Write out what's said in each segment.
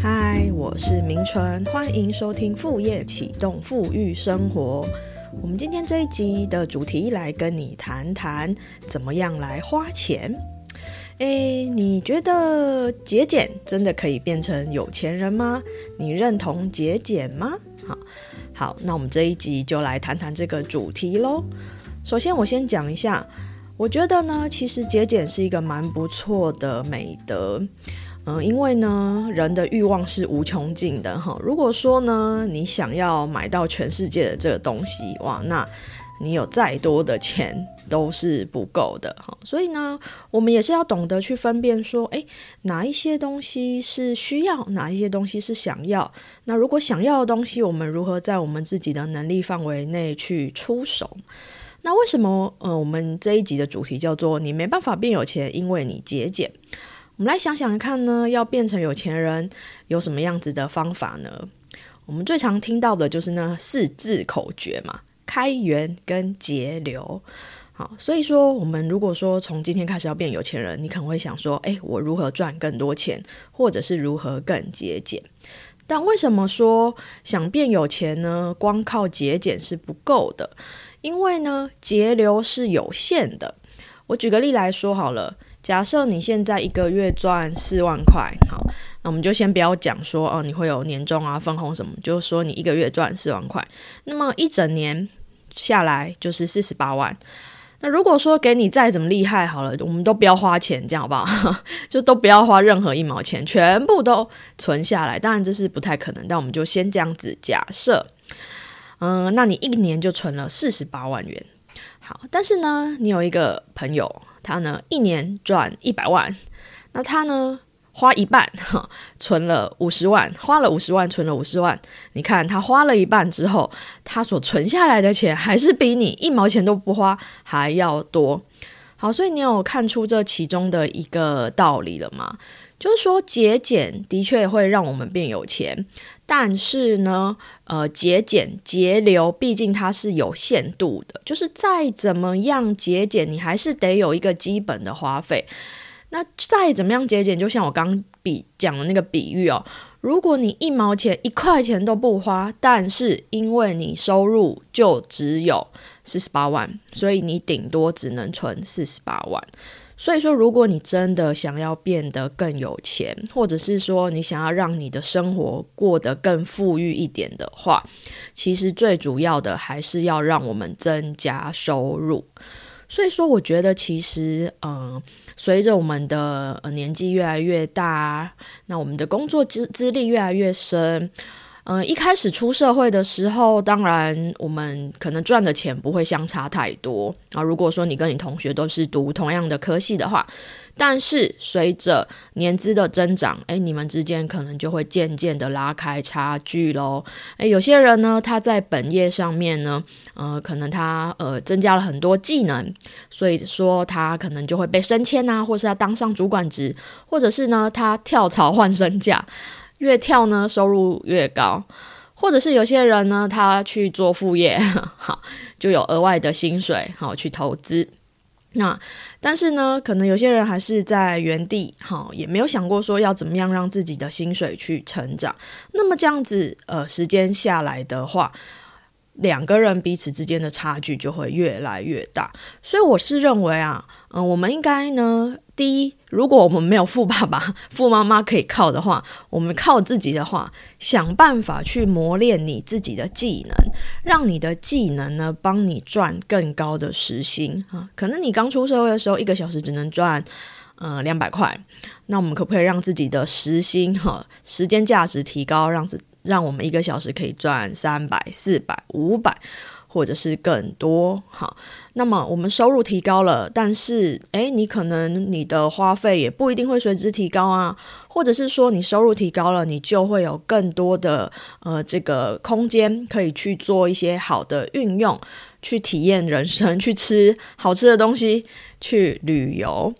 嗨，我是明纯，欢迎收听副业启动富裕生活。我们今天这一集的主题来跟你谈谈怎么样来花钱。诶，你觉得节俭真的可以变成有钱人吗？你认同节俭吗？好，好，那我们这一集就来谈谈这个主题喽。首先，我先讲一下，我觉得呢，其实节俭是一个蛮不错的美德。嗯，因为呢，人的欲望是无穷尽的哈。如果说呢，你想要买到全世界的这个东西，哇，那你有再多的钱都是不够的哈。所以呢，我们也是要懂得去分辨说，诶，哪一些东西是需要，哪一些东西是想要。那如果想要的东西，我们如何在我们自己的能力范围内去出手？那为什么呃，我们这一集的主题叫做“你没办法变有钱，因为你节俭”。我们来想想看呢，要变成有钱人有什么样子的方法呢？我们最常听到的就是那四字口诀嘛，开源跟节流。好，所以说我们如果说从今天开始要变有钱人，你可能会想说，诶，我如何赚更多钱，或者是如何更节俭？但为什么说想变有钱呢？光靠节俭是不够的，因为呢，节流是有限的。我举个例来说好了。假设你现在一个月赚四万块，好，那我们就先不要讲说哦，你会有年终啊、分红什么，就是说你一个月赚四万块，那么一整年下来就是四十八万。那如果说给你再怎么厉害，好了，我们都不要花钱，这样好不好？就都不要花任何一毛钱，全部都存下来。当然这是不太可能，但我们就先这样子假设。嗯，那你一年就存了四十八万元。好，但是呢，你有一个朋友。他呢，一年赚一百万，那他呢，花一半，哈，存了五十万，花了五十万，存了五十万。你看，他花了一半之后，他所存下来的钱，还是比你一毛钱都不花还要多。好，所以你有看出这其中的一个道理了吗？就是说，节俭的确会让我们变有钱，但是呢，呃，节俭节流，毕竟它是有限度的。就是再怎么样节俭，你还是得有一个基本的花费。那再怎么样节俭，就像我刚比讲的那个比喻哦，如果你一毛钱、一块钱都不花，但是因为你收入就只有四十八万，所以你顶多只能存四十八万。所以说，如果你真的想要变得更有钱，或者是说你想要让你的生活过得更富裕一点的话，其实最主要的还是要让我们增加收入。所以说，我觉得其实，嗯，随着我们的年纪越来越大，那我们的工作资资历越来越深。嗯，一开始出社会的时候，当然我们可能赚的钱不会相差太多啊。如果说你跟你同学都是读同样的科系的话，但是随着年资的增长，诶，你们之间可能就会渐渐的拉开差距喽。诶，有些人呢，他在本业上面呢，呃，可能他呃增加了很多技能，所以说他可能就会被升迁啊，或是他当上主管职，或者是呢他跳槽换身价。越跳呢，收入越高，或者是有些人呢，他去做副业，好，就有额外的薪水，好去投资。那但是呢，可能有些人还是在原地，好，也没有想过说要怎么样让自己的薪水去成长。那么这样子，呃，时间下来的话，两个人彼此之间的差距就会越来越大。所以我是认为啊，嗯，我们应该呢。第一，如果我们没有富爸爸、富妈妈可以靠的话，我们靠自己的话，想办法去磨练你自己的技能，让你的技能呢帮你赚更高的时薪啊。可能你刚出社会的时候，一个小时只能赚呃两百块，那我们可不可以让自己的时薪哈时间价值提高，让让我们一个小时可以赚三百、四百、五百？或者是更多，好，那么我们收入提高了，但是诶，你可能你的花费也不一定会随之提高啊，或者是说你收入提高了，你就会有更多的呃这个空间可以去做一些好的运用，去体验人生，去吃好吃的东西，去旅游。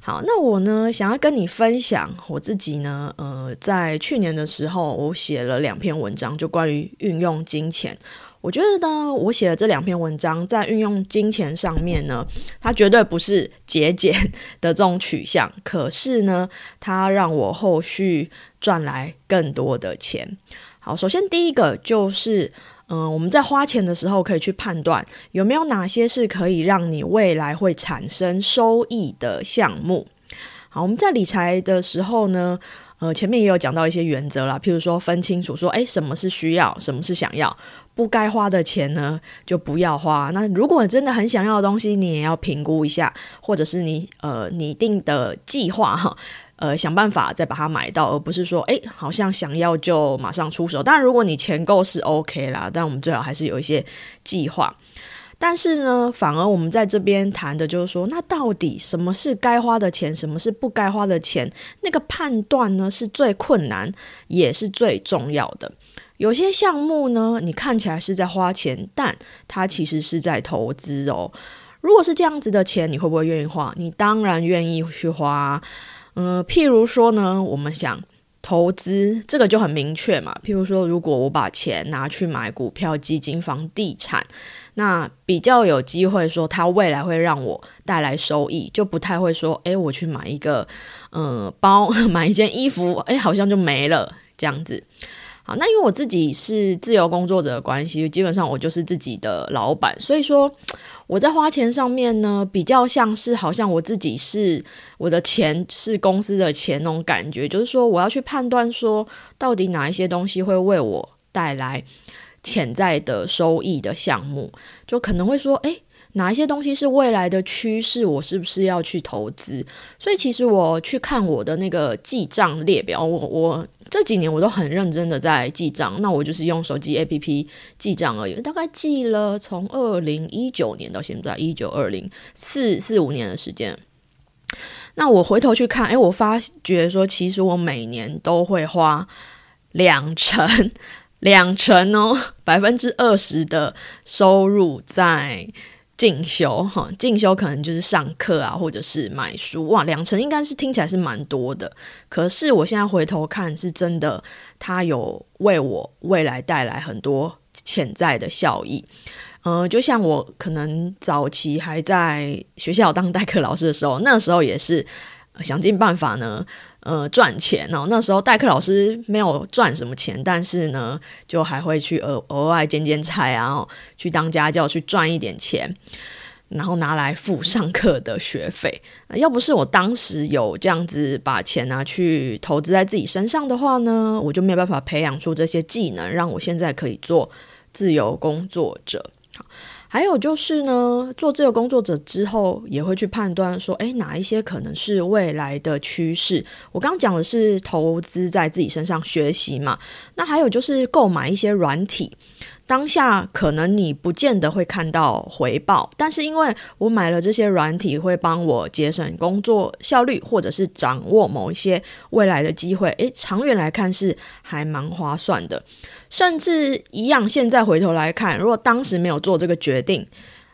好，那我呢想要跟你分享我自己呢，呃，在去年的时候，我写了两篇文章，就关于运用金钱。我觉得呢，我写的这两篇文章在运用金钱上面呢，它绝对不是节俭的这种取向，可是呢，它让我后续赚来更多的钱。好，首先第一个就是，嗯，我们在花钱的时候可以去判断有没有哪些是可以让你未来会产生收益的项目。好，我们在理财的时候呢。呃，前面也有讲到一些原则啦，譬如说分清楚说，哎，什么是需要，什么是想要，不该花的钱呢就不要花。那如果真的很想要的东西，你也要评估一下，或者是你呃拟定的计划哈，呃想办法再把它买到，而不是说，哎，好像想要就马上出手。当然，如果你钱够是 OK 啦，但我们最好还是有一些计划。但是呢，反而我们在这边谈的就是说，那到底什么是该花的钱，什么是不该花的钱？那个判断呢是最困难，也是最重要的。有些项目呢，你看起来是在花钱，但它其实是在投资哦。如果是这样子的钱，你会不会愿意花？你当然愿意去花。嗯，譬如说呢，我们想。投资这个就很明确嘛，譬如说，如果我把钱拿去买股票、基金、房地产，那比较有机会说它未来会让我带来收益，就不太会说，诶，我去买一个嗯包，买一件衣服，诶，好像就没了这样子。好，那因为我自己是自由工作者的关系，基本上我就是自己的老板，所以说。我在花钱上面呢，比较像是好像我自己是我的钱是公司的钱那种感觉，就是说我要去判断说到底哪一些东西会为我带来潜在的收益的项目，就可能会说，诶。哪一些东西是未来的趋势，我是不是要去投资？所以其实我去看我的那个记账列表，我我这几年我都很认真的在记账。那我就是用手机 APP 记账而已，大概记了从二零一九年到现在一九二零四四五年的时间。那我回头去看，哎，我发觉说，其实我每年都会花两成两成哦，百分之二十的收入在。进修哈，进修可能就是上课啊，或者是买书哇，两成应该是听起来是蛮多的。可是我现在回头看，是真的，它有为我未来带来很多潜在的效益。嗯，就像我可能早期还在学校当代课老师的时候，那时候也是想尽办法呢。呃，赚钱哦。那时候代课老师没有赚什么钱，但是呢，就还会去额额外兼兼差啊，去当家教去赚一点钱，然后拿来付上课的学费。要不是我当时有这样子把钱拿去投资在自己身上的话呢，我就没有办法培养出这些技能，让我现在可以做自由工作者。还有就是呢，做自由工作者之后，也会去判断说，诶，哪一些可能是未来的趋势。我刚刚讲的是投资在自己身上学习嘛，那还有就是购买一些软体。当下可能你不见得会看到回报，但是因为我买了这些软体，会帮我节省工作效率，或者是掌握某一些未来的机会，诶，长远来看是还蛮划算的。甚至一样，现在回头来看，如果当时没有做这个决定，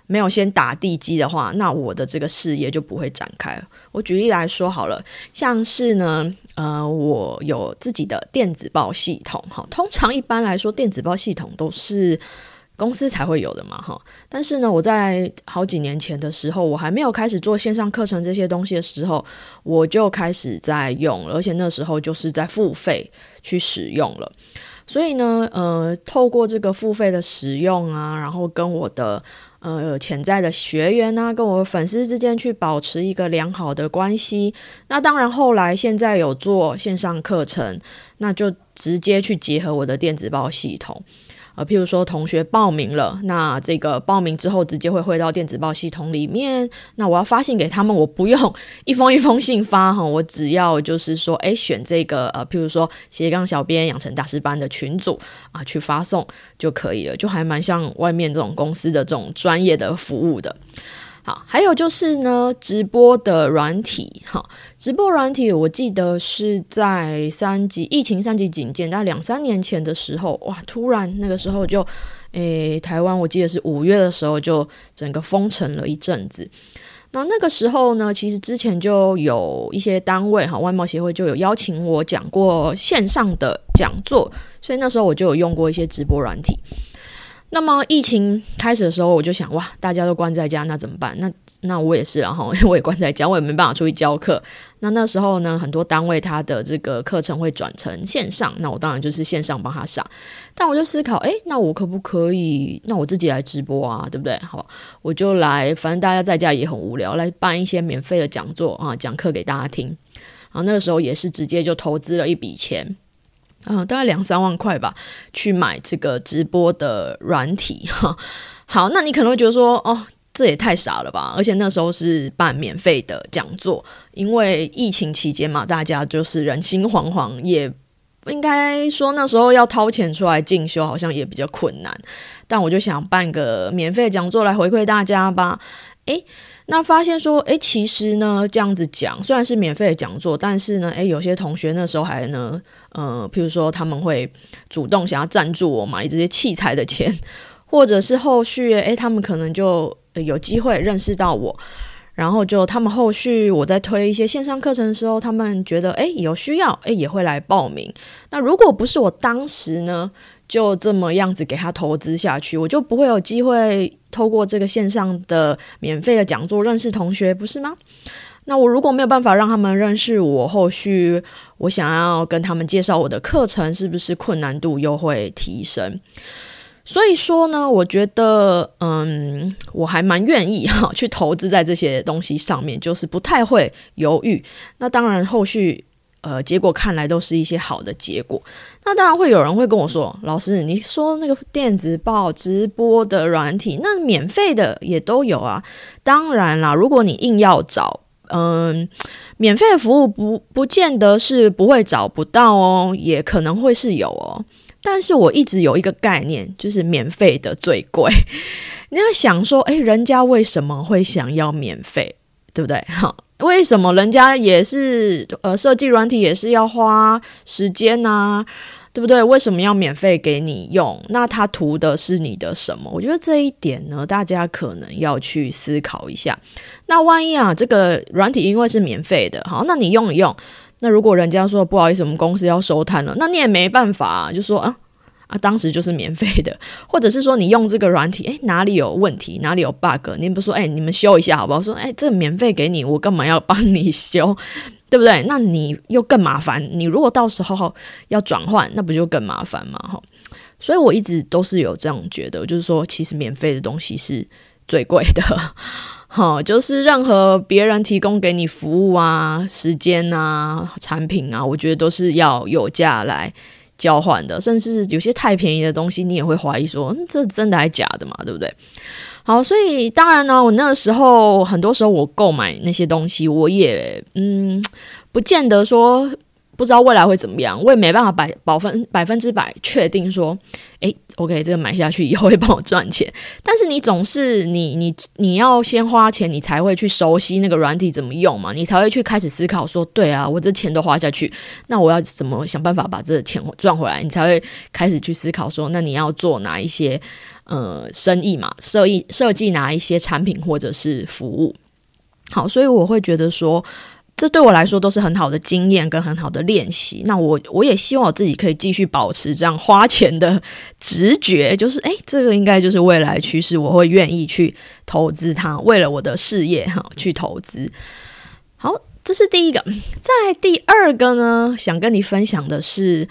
没有先打地基的话，那我的这个事业就不会展开。我举例来说好了，像是呢。呃，我有自己的电子报系统，哈，通常一般来说，电子报系统都是公司才会有的嘛，哈。但是呢，我在好几年前的时候，我还没有开始做线上课程这些东西的时候，我就开始在用，而且那时候就是在付费去使用了。所以呢，呃，透过这个付费的使用啊，然后跟我的。呃，潜在的学员呢，跟我粉丝之间去保持一个良好的关系。那当然，后来现在有做线上课程，那就直接去结合我的电子报系统。呃，譬如说同学报名了，那这个报名之后直接会汇到电子报系统里面。那我要发信给他们，我不用一封一封信发哈，我只要就是说，哎，选这个呃，譬如说斜杠小编养成大师班的群组啊，去发送就可以了，就还蛮像外面这种公司的这种专业的服务的。好，还有就是呢，直播的软体，哈，直播软体，我记得是在三级疫情三级警戒，大两三年前的时候，哇，突然那个时候就，诶，台湾我记得是五月的时候就整个封城了一阵子。那那个时候呢，其实之前就有一些单位哈，外贸协会就有邀请我讲过线上的讲座，所以那时候我就有用过一些直播软体。那么疫情开始的时候，我就想，哇，大家都关在家，那怎么办？那那 我也是，然后我也关在家，我也没办法出去教课。那那时候呢，很多单位它的这个课程会转成线上，那我当然就是线上帮他上。但我就思考，诶，那我可不可以？那我自己来直播啊，对不对？好，我就来，反正大家在家也很无聊，来办一些免费的讲座啊，讲课给大家听。然后那个时候也是直接就投资了一笔钱。嗯，大概两三万块吧，去买这个直播的软体哈。好，那你可能会觉得说，哦，这也太傻了吧！而且那时候是办免费的讲座，因为疫情期间嘛，大家就是人心惶惶，也应该说那时候要掏钱出来进修，好像也比较困难。但我就想办个免费讲座来回馈大家吧。诶。那发现说，诶，其实呢，这样子讲虽然是免费的讲座，但是呢，诶，有些同学那时候还呢，呃，譬如说他们会主动想要赞助我买这些器材的钱，或者是后续，诶，他们可能就有机会认识到我，然后就他们后续我在推一些线上课程的时候，他们觉得，诶，有需要，诶，也会来报名。那如果不是我当时呢？就这么样子给他投资下去，我就不会有机会透过这个线上的免费的讲座认识同学，不是吗？那我如果没有办法让他们认识我，后续我想要跟他们介绍我的课程，是不是困难度又会提升？所以说呢，我觉得，嗯，我还蛮愿意哈去投资在这些东西上面，就是不太会犹豫。那当然，后续。呃，结果看来都是一些好的结果。那当然会有人会跟我说：“老师，你说那个电子报直播的软体，那免费的也都有啊。”当然啦，如果你硬要找，嗯，免费服务不不见得是不会找不到哦，也可能会是有哦。但是我一直有一个概念，就是免费的最贵。你要想说，诶，人家为什么会想要免费，对不对？好。为什么人家也是呃设计软体也是要花时间呐，对不对？为什么要免费给你用？那他图的是你的什么？我觉得这一点呢，大家可能要去思考一下。那万一啊，这个软体因为是免费的，好，那你用一用。那如果人家说不好意思，我们公司要收摊了，那你也没办法，就说啊。啊，当时就是免费的，或者是说你用这个软体，诶，哪里有问题，哪里有 bug，你不说，诶，你们修一下好不好？说，诶，这免费给你，我干嘛要帮你修，对不对？那你又更麻烦，你如果到时候要转换，那不就更麻烦吗？哈，所以我一直都是有这样觉得，就是说，其实免费的东西是最贵的，哈，就是任何别人提供给你服务啊、时间啊、产品啊，我觉得都是要有价来。交换的，甚至有些太便宜的东西，你也会怀疑说，这真的还假的嘛？对不对？好，所以当然呢，我那个时候，很多时候我购买那些东西，我也嗯，不见得说。不知道未来会怎么样，我也没办法百百分百分之百确定说，诶 o k 这个买下去以后会帮我赚钱。但是你总是你你你要先花钱，你才会去熟悉那个软体怎么用嘛，你才会去开始思考说，对啊，我这钱都花下去，那我要怎么想办法把这钱赚回来？你才会开始去思考说，那你要做哪一些呃生意嘛，设计设计哪一些产品或者是服务。好，所以我会觉得说。这对我来说都是很好的经验跟很好的练习。那我我也希望我自己可以继续保持这样花钱的直觉，就是诶，这个应该就是未来趋势，我会愿意去投资它，为了我的事业哈去投资。好，这是第一个。在第二个呢，想跟你分享的是，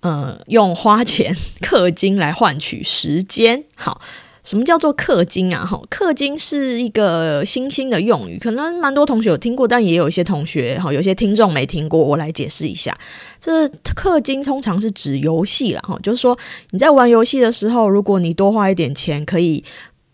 呃，用花钱 氪金来换取时间。好。什么叫做氪金啊？哈，氪金是一个新兴的用语，可能蛮多同学有听过，但也有一些同学哈，有些听众没听过。我来解释一下，这氪金通常是指游戏了哈，就是说你在玩游戏的时候，如果你多花一点钱，可以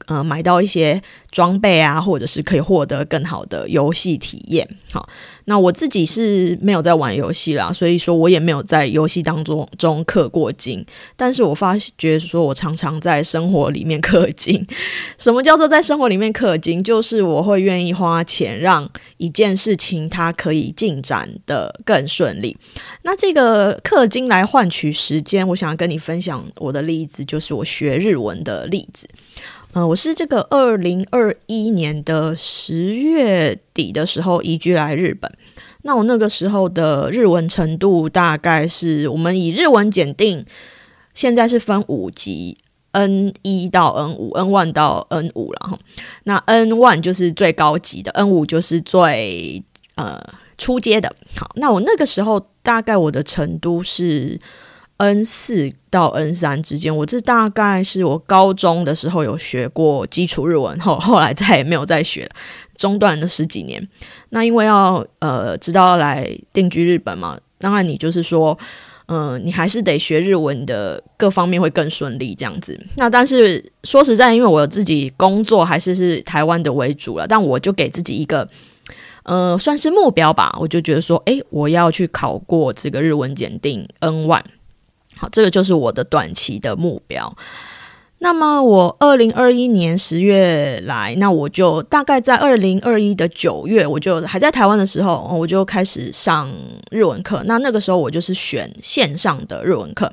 呃买到一些。装备啊，或者是可以获得更好的游戏体验。好，那我自己是没有在玩游戏啦，所以说我也没有在游戏当中中氪过金。但是我发觉说，我常常在生活里面氪金。什么叫做在生活里面氪金？就是我会愿意花钱让一件事情它可以进展的更顺利。那这个氪金来换取时间，我想要跟你分享我的例子，就是我学日文的例子。呃，我是这个二零二一年的十月底的时候移居来日本。那我那个时候的日文程度大概是我们以日文检定，现在是分五级，N 一到 N 五，N one 到 N 五了哈。那 N one 就是最高级的，N 五就是最呃初阶的。好，那我那个时候大概我的程度是 N 四到 N 三之间。我这大概是我高中的时候有学过基础日文，后后来再也没有再学了，中断了十几年。那因为要呃知道要来定居日本嘛，当然你就是说。嗯，你还是得学日文的各方面会更顺利这样子。那但是说实在，因为我自己工作还是是台湾的为主了，但我就给自己一个，呃，算是目标吧。我就觉得说，诶，我要去考过这个日文检定 N one，好，这个就是我的短期的目标。那么我二零二一年十月来，那我就大概在二零二一的九月，我就还在台湾的时候，我就开始上日文课。那那个时候我就是选线上的日文课，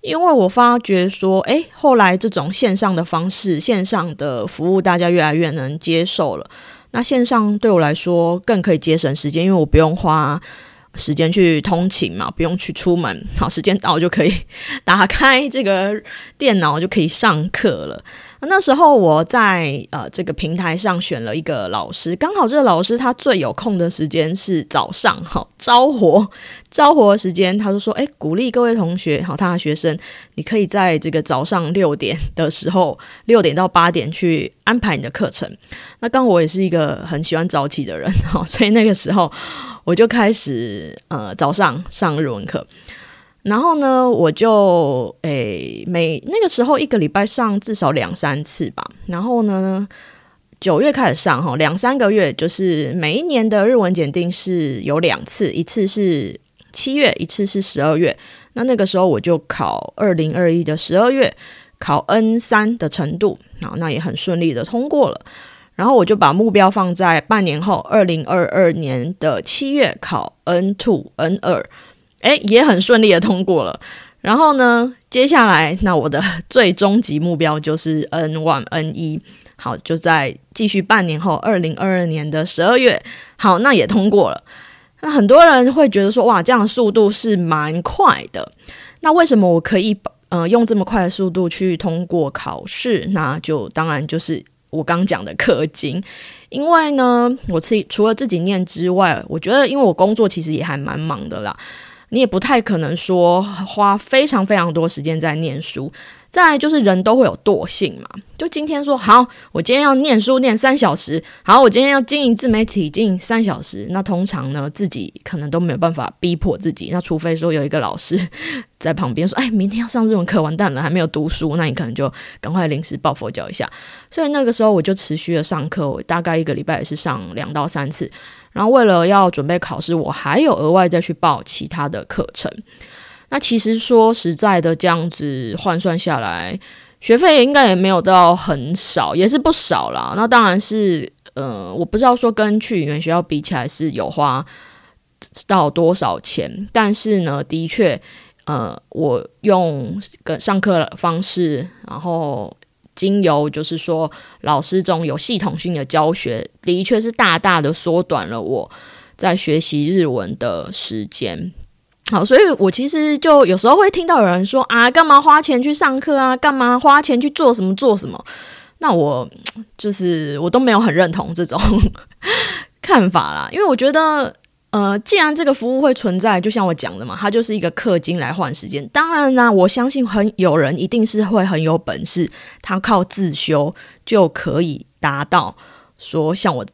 因为我发觉说，诶，后来这种线上的方式、线上的服务，大家越来越能接受了。那线上对我来说更可以节省时间，因为我不用花。时间去通勤嘛，不用去出门，好，时间到就可以 打开这个电脑就可以上课了。那时候我在呃这个平台上选了一个老师，刚好这个老师他最有空的时间是早上，哈，招活招活时间，他就说，哎，鼓励各位同学，好，他的学生，你可以在这个早上六点的时候，六点到八点去安排你的课程。那刚我也是一个很喜欢早起的人，哈，所以那个时候我就开始呃早上上日文课。然后呢，我就诶每那个时候一个礼拜上至少两三次吧。然后呢，九月开始上哈，两三个月就是每一年的日文检定是有两次，一次是七月，一次是十二月。那那个时候我就考二零二一的十二月考 N 三的程度，好，那也很顺利的通过了。然后我就把目标放在半年后，二零二二年的七月考 N two N 二。哎，也很顺利的通过了。然后呢，接下来那我的 最终极目标就是 N one N 一，好，就在继续半年后，二零二二年的十二月，好，那也通过了。那很多人会觉得说，哇，这样的速度是蛮快的。那为什么我可以呃用这么快的速度去通过考试？那就当然就是我刚讲的氪金。因为呢，我自己除了自己念之外，我觉得因为我工作其实也还蛮忙的啦。你也不太可能说花非常非常多时间在念书。再来就是人都会有惰性嘛，就今天说好，我今天要念书念三小时，好，我今天要经营自媒体经营三小时。那通常呢，自己可能都没有办法逼迫自己。那除非说有一个老师 在旁边说，哎，明天要上日文课，完蛋了，还没有读书，那你可能就赶快临时抱佛脚一下。所以那个时候我就持续的上课，我大概一个礼拜也是上两到三次。然后为了要准备考试，我还有额外再去报其他的课程。那其实说实在的，这样子换算下来，学费应该也没有到很少，也是不少啦。那当然是，呃，我不知道说跟去语言学校比起来是有花到多少钱，但是呢，的确，呃，我用跟上课方式，然后。经由就是说，老师中有系统性的教学，的确是大大的缩短了我在学习日文的时间。好，所以我其实就有时候会听到有人说啊，干嘛花钱去上课啊？干嘛花钱去做什么做什么？那我就是我都没有很认同这种 看法啦，因为我觉得。呃，既然这个服务会存在，就像我讲的嘛，它就是一个氪金来换时间。当然呢，我相信很有人一定是会很有本事，他靠自修就可以达到说像我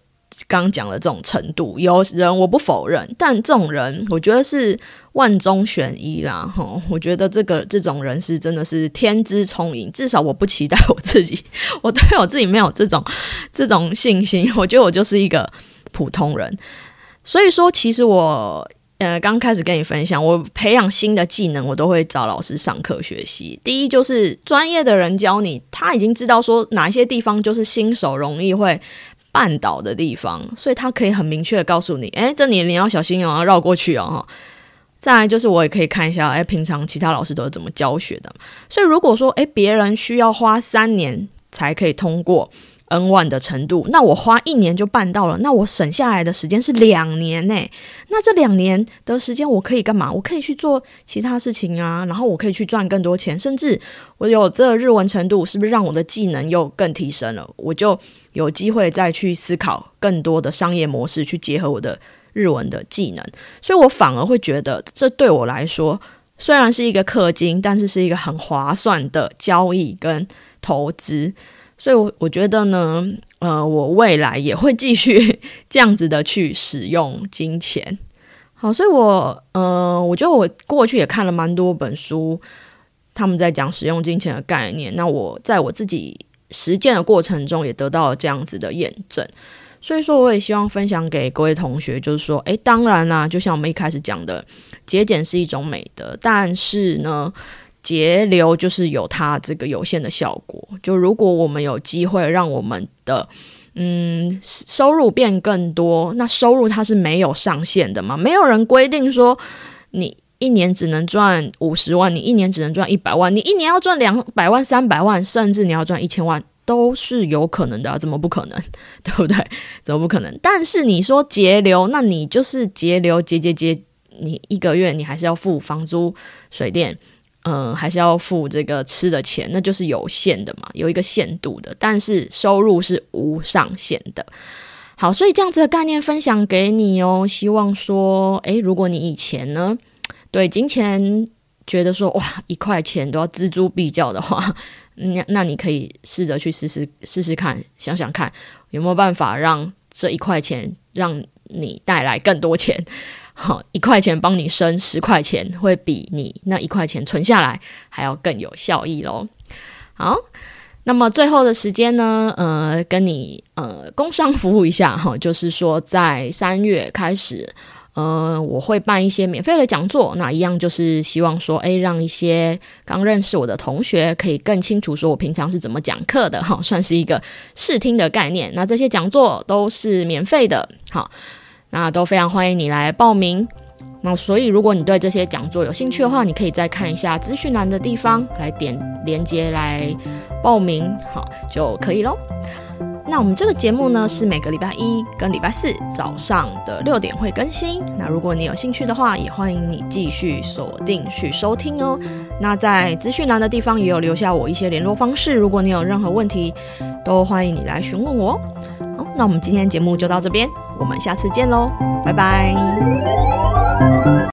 刚讲的这种程度。有人我不否认，但这种人我觉得是万中选一啦。哈，我觉得这个这种人是真的是天资聪颖，至少我不期待我自己，我对我自己没有这种这种信心。我觉得我就是一个普通人。所以说，其实我呃刚开始跟你分享，我培养新的技能，我都会找老师上课学习。第一就是专业的人教你，他已经知道说哪些地方就是新手容易会绊倒的地方，所以他可以很明确的告诉你，哎，这里你要小心哦，要绕过去哦。哈，再来就是我也可以看一下，哎，平常其他老师都是怎么教学的。所以如果说，哎，别人需要花三年才可以通过。N 万的程度，那我花一年就办到了，那我省下来的时间是两年呢。那这两年的时间我可以干嘛？我可以去做其他事情啊，然后我可以去赚更多钱，甚至我有这日文程度，是不是让我的技能又更提升了？我就有机会再去思考更多的商业模式，去结合我的日文的技能。所以我反而会觉得，这对我来说虽然是一个氪金，但是是一个很划算的交易跟投资。所以，我我觉得呢，呃，我未来也会继续 这样子的去使用金钱。好，所以我，呃，我觉得我过去也看了蛮多本书，他们在讲使用金钱的概念。那我在我自己实践的过程中，也得到了这样子的验证。所以说，我也希望分享给各位同学，就是说，诶，当然啦，就像我们一开始讲的，节俭是一种美德，但是呢。节流就是有它这个有限的效果。就如果我们有机会让我们的嗯收入变更多，那收入它是没有上限的嘛？没有人规定说你一年只能赚五十万，你一年只能赚一百万，你一年要赚两百万、三百万，甚至你要赚一千万都是有可能的，怎么不可能？对不对？怎么不可能？但是你说节流，那你就是节流，节节节，你一个月你还是要付房租、水电。嗯，还是要付这个吃的钱，那就是有限的嘛，有一个限度的。但是收入是无上限的。好，所以这样子的概念分享给你哦。希望说，诶，如果你以前呢对金钱觉得说哇一块钱都要锱铢必较的话，那那你可以试着去试试试试看，想想看有没有办法让这一块钱让你带来更多钱。好，一块钱帮你升十块钱，会比你那一块钱存下来还要更有效益喽。好，那么最后的时间呢，呃，跟你呃工商服务一下哈，就是说在三月开始，呃，我会办一些免费的讲座，那一样就是希望说，诶，让一些刚认识我的同学可以更清楚说我平常是怎么讲课的哈，算是一个试听的概念。那这些讲座都是免费的，好。那都非常欢迎你来报名。那所以，如果你对这些讲座有兴趣的话，你可以再看一下资讯栏的地方，来点连接来报名，好就可以喽。那我们这个节目呢，是每个礼拜一跟礼拜四早上的六点会更新。那如果你有兴趣的话，也欢迎你继续锁定去收听哦。那在资讯栏的地方也有留下我一些联络方式，如果你有任何问题，都欢迎你来询问我。那我们今天节目就到这边。我们下次见喽，拜拜。